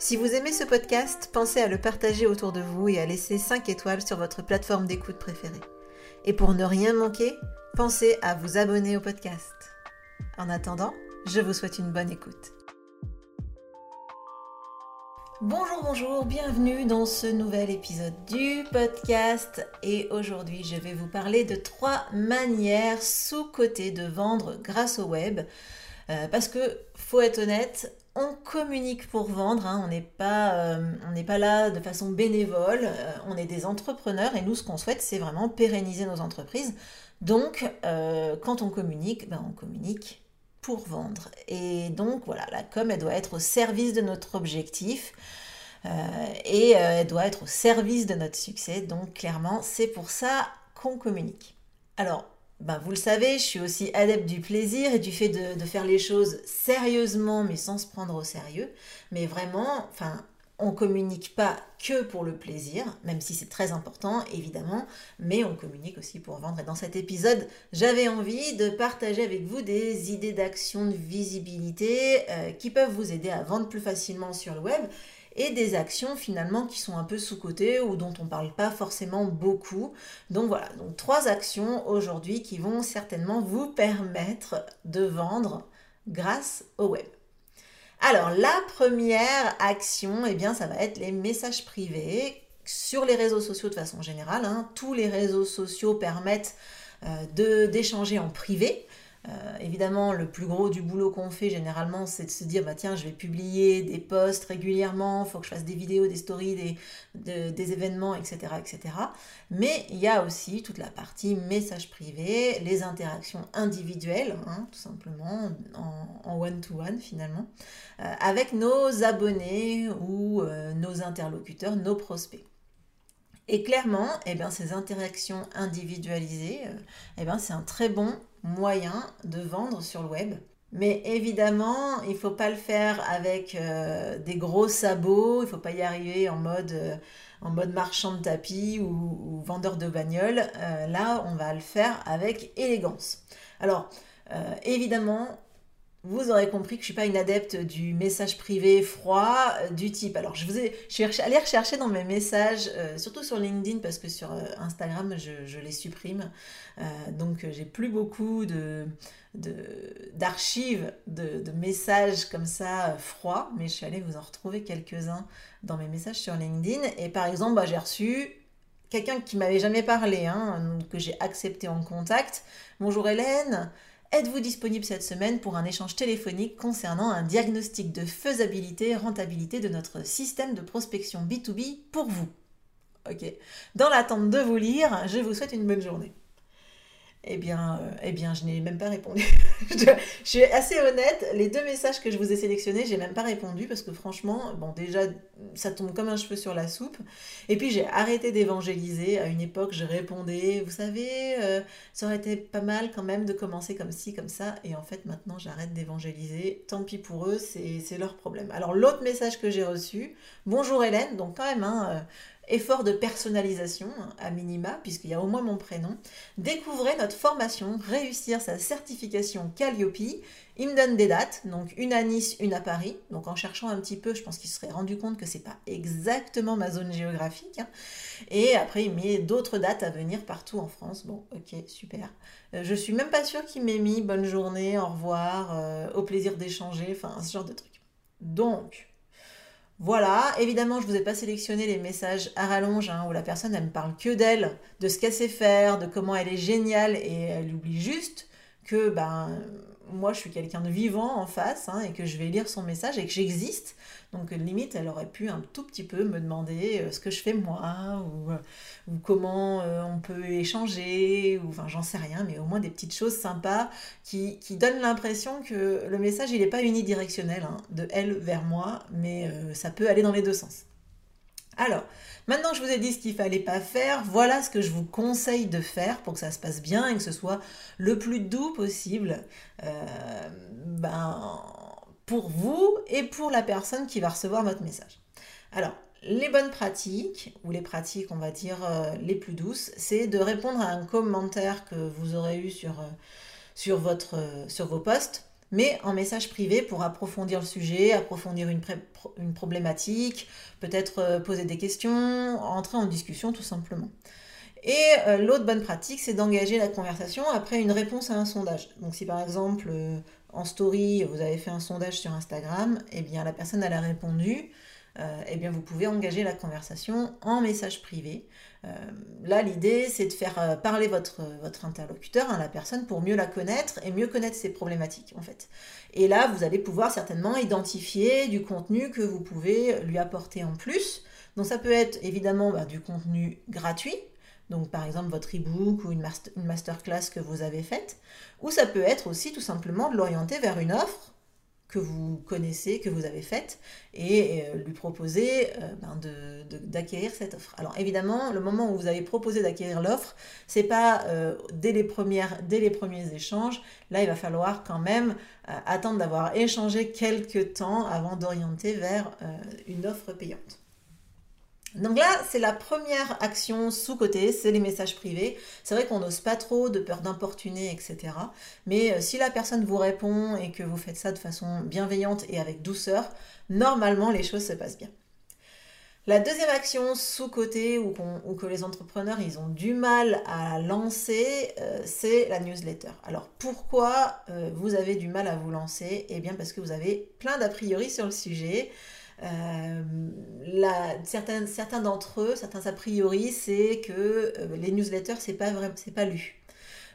Si vous aimez ce podcast, pensez à le partager autour de vous et à laisser 5 étoiles sur votre plateforme d'écoute préférée. Et pour ne rien manquer, pensez à vous abonner au podcast. En attendant, je vous souhaite une bonne écoute. Bonjour, bonjour, bienvenue dans ce nouvel épisode du podcast et aujourd'hui je vais vous parler de trois manières sous-cotées de vendre grâce au web. Euh, parce que, faut être honnête, on communique pour vendre, hein. on n'est pas, euh, pas là de façon bénévole, euh, on est des entrepreneurs et nous ce qu'on souhaite c'est vraiment pérenniser nos entreprises. Donc euh, quand on communique, ben, on communique pour vendre. Et donc voilà, la com elle doit être au service de notre objectif et elle doit être au service de notre succès. Donc clairement c'est pour ça qu'on communique. Alors ben, vous le savez, je suis aussi adepte du plaisir et du fait de, faire les choses sérieusement, mais sans se prendre au sérieux. Mais vraiment, enfin, on communique pas que pour le plaisir, même si c'est très important, évidemment, mais on communique aussi pour vendre. Et dans cet épisode, j'avais envie de partager avec vous des idées d'action de visibilité euh, qui peuvent vous aider à vendre plus facilement sur le web et des actions finalement qui sont un peu sous-cotées ou dont on ne parle pas forcément beaucoup. Donc voilà, donc trois actions aujourd'hui qui vont certainement vous permettre de vendre grâce au web. Alors la première action, eh bien ça va être les messages privés sur les réseaux sociaux de façon générale. Hein. Tous les réseaux sociaux permettent euh, d'échanger en privé. Euh, évidemment, le plus gros du boulot qu'on fait généralement, c'est de se dire bah tiens, je vais publier des posts régulièrement, il faut que je fasse des vidéos, des stories, des, événements, etc., etc. Mais il y a aussi toute la partie message privé, les interactions individuelles, hein, tout simplement, en one-to-one finalement, euh, avec nos abonnés ou euh, nos interlocuteurs, nos prospects. Et clairement, eh bien, ces interactions individualisées, eh bien, c'est un très bon moyen de vendre sur le web. Mais évidemment, il ne faut pas le faire avec euh, des gros sabots, il ne faut pas y arriver en mode, euh, marchand de tapis ou, vendeur de bagnole. Euh, là, on va le faire avec élégance. Alors, évidemment, vous aurez compris que je suis pas une adepte du message privé froid euh, du type. Alors, je, vous ai, suis allée rechercher dans mes messages, euh, surtout sur LinkedIn, parce que sur euh, Instagram, je, les supprime. donc, j'ai plus beaucoup de, d'archives de, de, messages comme ça froids, mais je suis allée vous en retrouver quelques-uns dans mes messages sur LinkedIn. Et par exemple, bah, j'ai reçu quelqu'un qui m'avait jamais parlé, hein, que j'ai accepté en contact. Bonjour Hélène. Êtes-vous disponible cette semaine pour un échange téléphonique concernant un diagnostic de faisabilité et rentabilité de notre système de prospection B2B pour vous? Ok. Dans l'attente de vous lire, je vous souhaite une bonne journée. Eh bien, euh, eh bien, je n'ai même pas répondu. je, suis assez honnête, les deux messages que je vous ai sélectionnés, j'ai même pas répondu parce que franchement, bon, déjà, ça tombe comme un cheveu sur la soupe. Et puis, j'ai arrêté d'évangéliser. À une époque, je répondais, vous savez, euh, ça aurait été pas mal quand même de commencer comme ci, comme ça. Et en fait, maintenant, j'arrête d'évangéliser. Tant pis pour eux, c'est leur problème. Alors, l'autre message que j'ai reçu, bonjour Hélène, donc quand même, hein, euh, effort de personnalisation à minima, puisqu'il y a au moins mon prénom. Découvrez notre formation, réussir sa certification Calliope. Il me donne des dates, donc une à Nice, une à Paris. Donc en cherchant un petit peu, je pense qu'il se serait rendu compte que c'est pas exactement ma zone géographique. Hein. Et après, il met d'autres dates à venir partout en France. Bon, ok, super. Euh, je suis même pas sûre qu'il m'ait mis bonne journée, au revoir, euh, au plaisir d'échanger, enfin ce genre de truc. Donc, Voilà, évidemment, je vous ai pas sélectionné les messages à rallonge hein, où la personne, elle me parle que d'elle, de ce qu'elle sait faire, de comment elle est géniale et elle oublie juste que ben, moi, je suis quelqu'un de vivant en face hein, et que je vais lire son message et que j'existe. Donc, limite, elle aurait pu un tout petit peu me demander euh, ce que je fais moi ou, euh, comment euh, on peut échanger ou enfin, j'en sais rien, mais au moins des petites choses sympas qui, donnent l'impression que le message, il n'est pas unidirectionnel hein, de elle vers moi, mais ça peut aller dans les deux sens. Alors, maintenant que je vous ai dit ce qu'il fallait pas faire, voilà ce que je vous conseille de faire pour que ça se passe bien et que ce soit le plus doux possible euh, ben, pour vous et pour la personne qui va recevoir votre message. Alors, les bonnes pratiques, ou les pratiques, on va dire, euh, les plus douces, c'est de répondre à un commentaire que vous aurez eu sur, euh, sur vos posts mais en message privé pour approfondir le sujet, approfondir une, problématique, peut-être euh, poser des questions, entrer en discussion tout simplement. Et euh, l'autre bonne pratique, c'est d'engager la conversation après une réponse à un sondage. Donc si par exemple euh, en story, vous avez fait un sondage sur Instagram, eh bien la personne elle a répondu, eh bien vous pouvez engager la conversation en message privé euh, là, l'idée, c'est de faire euh, parler votre, votre interlocuteur, hein, la personne, pour mieux la connaître et mieux connaître ses problématiques, en fait. Et là, vous allez pouvoir certainement identifier du contenu que vous pouvez lui apporter en plus. Donc, ça peut être évidemment bah, du contenu gratuit, donc par exemple votre e-book ou une masterclass que vous avez faite, ou ça peut être aussi tout simplement de l'orienter vers une offre que vous connaissez, que vous avez faite, et euh, lui proposer euh, ben, d'acquérir cette offre. Alors évidemment, le moment où vous avez proposé d'acquérir l'offre, c'est pas euh, dès, les premières, dès les premiers échanges. Là, il va falloir quand même attendre d'avoir échangé quelques temps avant d'orienter vers une offre payante. Donc là, c'est la première action sous-côté, c'est les messages privés. C'est vrai qu'on n'ose pas trop de peur d'importuner, etc. Mais euh, si la personne vous répond et que vous faites ça de façon bienveillante et avec douceur, normalement les choses se passent bien. La deuxième action sous-côté ou, que les entrepreneurs ils ont du mal à lancer, euh, c'est la newsletter. Alors pourquoi euh, vous avez du mal à vous lancer? Eh bien parce que vous avez plein d'a priori sur le sujet. Euh, certains, d'entre eux, certains a priori, c'est que euh, les newsletters, c'est pas c'est pas lu.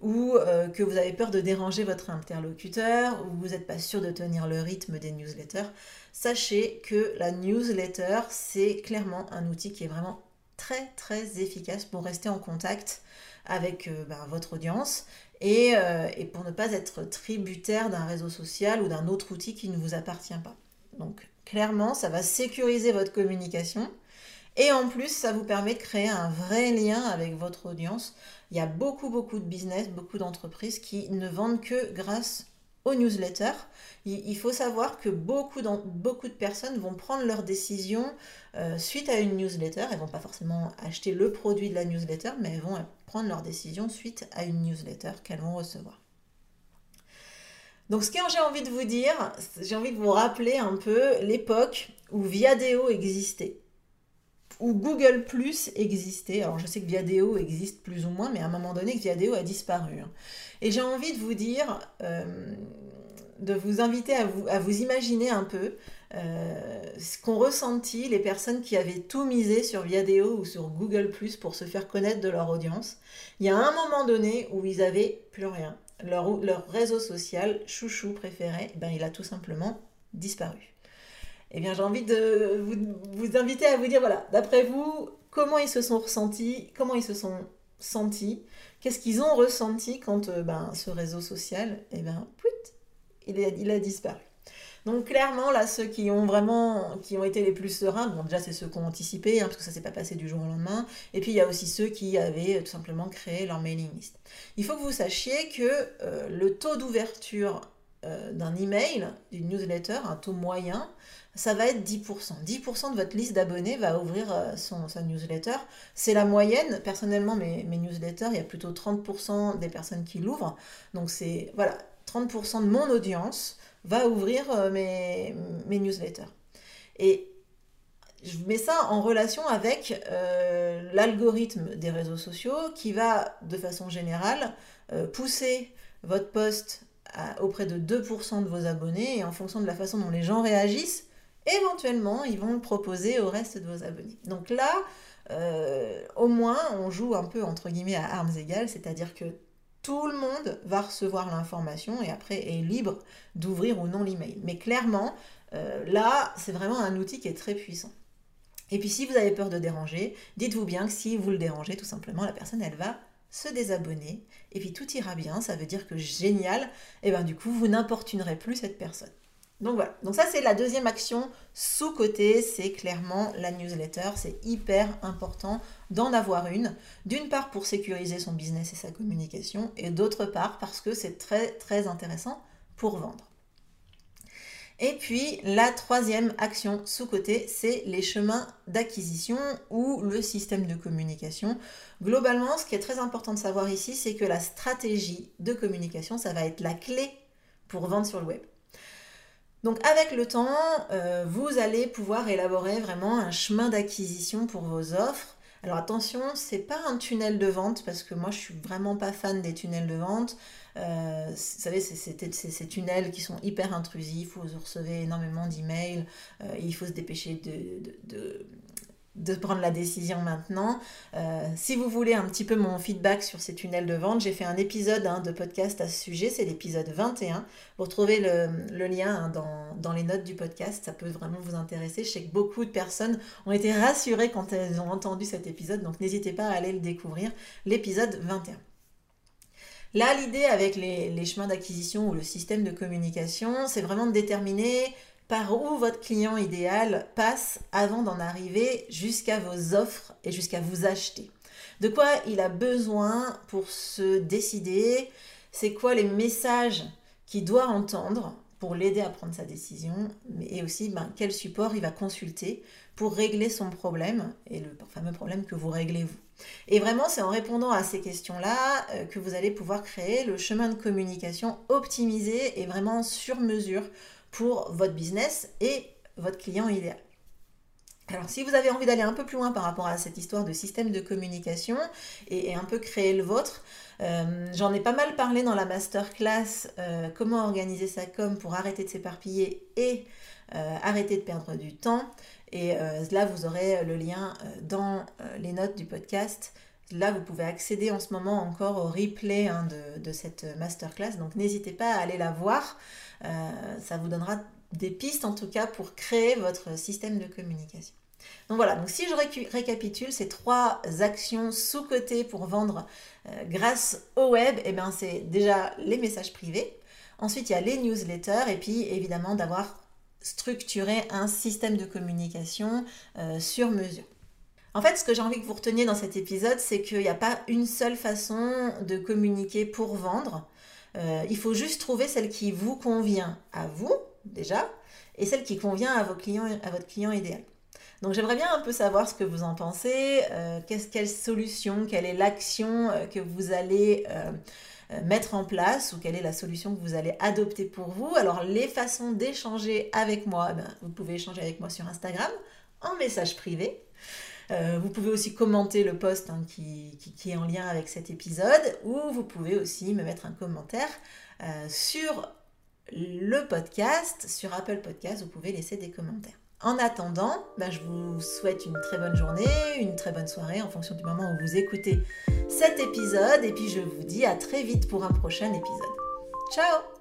Ou euh, que vous avez peur de déranger votre interlocuteur, ou vous n'êtes pas sûr de tenir le rythme des newsletters. Sachez que la newsletter, c'est clairement un outil qui est vraiment très très efficace pour rester en contact avec ben, votre audience et, et, pour ne pas être tributaire d'un réseau social ou d'un autre outil qui ne vous appartient pas. Donc Clairement, ça va sécuriser votre communication. Et en plus, ça vous permet de créer un vrai lien avec votre audience. Il y a beaucoup, beaucoup de business, beaucoup d'entreprises qui ne vendent que grâce aux newsletters. Il faut savoir que beaucoup, de personnes vont prendre leurs décisions euh, suite à une newsletter. Elles vont pas forcément acheter le produit de la newsletter, mais elles vont prendre leurs décisions suite à une newsletter qu'elles vont recevoir. Donc ce que j'ai envie de vous dire, j'ai envie de vous rappeler un peu l'époque où Viadeo existait, où Google Plus existait. Alors je sais que Viadeo existe plus ou moins, mais à un moment donné, Viadeo a disparu. Hein. Et j'ai envie de vous dire, euh, de vous inviter à vous, imaginer un peu euh, ce qu'ont ressenti les personnes qui avaient tout misé sur Viadeo ou sur Google Plus pour se faire connaître de leur audience. Il y a un moment donné où ils avaient plus rien leur, réseau social chouchou préféré, eh ben, il a tout simplement disparu. Eh bien, j'ai envie de vous, inviter à vous dire, voilà, d'après vous, comment ils se sont ressentis, comment ils se sont sentis, qu'est-ce qu'ils ont ressenti quand euh, ben, ce réseau social, eh ben, il, il a disparu. Donc clairement, là, ceux qui ont vraiment, qui ont été les plus sereins, bon déjà c'est ceux qui ont anticipé, hein, parce que ça s'est pas passé du jour au lendemain, et puis il y a aussi ceux qui avaient euh, tout simplement créé leur mailing list. Il faut que vous sachiez que euh, le taux d'ouverture euh, d'un email, d'une newsletter, un taux moyen, ça va être 10%. 10% de votre liste d'abonnés va ouvrir son, sa newsletter. C'est la moyenne. Personnellement, mes, mes, newsletters, il y a plutôt 30% des personnes qui l'ouvrent. Donc c'est, voilà, 30% de mon audience va ouvrir euh, mes, newsletters. Et je mets ça en relation avec euh, l'algorithme des réseaux sociaux qui va, de façon générale, euh, pousser votre post auprès de 2% de vos abonnés et en fonction de la façon dont les gens réagissent, éventuellement, ils vont le proposer au reste de vos abonnés. Donc là, au moins, on joue un peu entre guillemets à armes égales, c'est-à-dire que tout le monde va recevoir l'information et après est libre d'ouvrir ou non l'email. Mais clairement, euh, là, c'est vraiment un outil qui est très puissant. Et puis si vous avez peur de déranger, dites-vous bien que si vous le dérangez, tout simplement, la personne, elle va se désabonner, et puis tout ira bien, ça veut dire que génial, et bien du coup, vous n'importunerez plus cette personne. Donc voilà, donc ça c'est la deuxième action sous-côté, c'est clairement la newsletter, c'est hyper important d'en avoir une, d'une part pour sécuriser son business et sa communication, et d'autre part parce que c'est très très intéressant pour vendre. Et puis la troisième action sous-côté, c'est les chemins d'acquisition ou le système de communication. Globalement, ce qui est très important de savoir ici, c'est que la stratégie de communication, ça va être la clé pour vendre sur le web. Donc avec le temps, euh, vous allez pouvoir élaborer vraiment un chemin d'acquisition pour vos offres. Alors attention, c'est pas un tunnel de vente parce que moi je suis vraiment pas fan des tunnels de vente. Euh, vous savez, c'est ces tunnels qui sont hyper intrusifs, vous recevez énormément d'emails, euh, il faut se dépêcher de, de prendre la décision maintenant. Euh, si vous voulez un petit peu mon feedback sur ces tunnels de vente, j'ai fait un épisode hein, de podcast à ce sujet, c'est l'épisode 21. Vous retrouvez le, lien hein, dans, dans, les notes du podcast, ça peut vraiment vous intéresser. Je sais que beaucoup de personnes ont été rassurées quand elles ont entendu cet épisode, donc n'hésitez pas à aller le découvrir, l'épisode 21. Là, l'idée avec les, les chemins d'acquisition ou le système de communication, c'est vraiment de déterminer par où votre client idéal passe avant d'en arriver jusqu'à vos offres et jusqu'à vous acheter. De quoi il a besoin pour se décider, c'est quoi les messages qu'il doit entendre pour l'aider à prendre sa décision, et aussi ben, quel support il va consulter pour régler son problème, et le fameux problème que vous réglez vous. Et vraiment, c'est en répondant à ces questions-là euh, que vous allez pouvoir créer le chemin de communication optimisé et vraiment sur mesure pour votre business et votre client idéal. Alors si vous avez envie d'aller un peu plus loin par rapport à cette histoire de système de communication et, un peu créer le vôtre, euh, j'en ai pas mal parlé dans la masterclass euh, comment organiser sa com pour arrêter de s'éparpiller et euh, arrêter de perdre du temps. Et là, vous aurez le lien dans les notes du podcast. Là, vous pouvez accéder en ce moment encore au replay hein, de, de, cette masterclass. Donc n'hésitez pas à aller la voir. Euh, ça vous donnera des pistes en tout cas pour créer votre système de communication. Donc voilà, donc si je récapitule ces trois actions sous-cotées pour vendre euh, grâce au web, eh bien c'est déjà les messages privés. Ensuite, il y a les newsletters et puis évidemment d'avoir structuré un système de communication euh, sur mesure. En fait, ce que j'ai envie que vous reteniez dans cet épisode, c'est qu'il n'y a pas une seule façon de communiquer pour vendre. Euh, il faut juste trouver celle qui vous convient à vous, déjà, et celle qui convient à, vos clients, à votre client idéal. Donc j'aimerais bien un peu savoir ce que vous en pensez, euh, quelle solution, quelle est l'action euh, que vous allez mettre en place ou quelle est la solution que vous allez adopter pour vous? Alors les façons d'échanger avec moi, eh ben, vous pouvez échanger avec moi sur Instagram en message privé. Euh, vous pouvez aussi commenter le post hein, qui, est en lien avec cet épisode ou vous pouvez aussi me mettre un commentaire euh, sur le podcast, sur Apple Podcast, vous pouvez laisser des commentaires. En attendant, ben, je vous souhaite une très bonne journée, une très bonne soirée en fonction du moment où vous écoutez cet épisode et puis je vous dis à très vite pour un prochain épisode. Ciao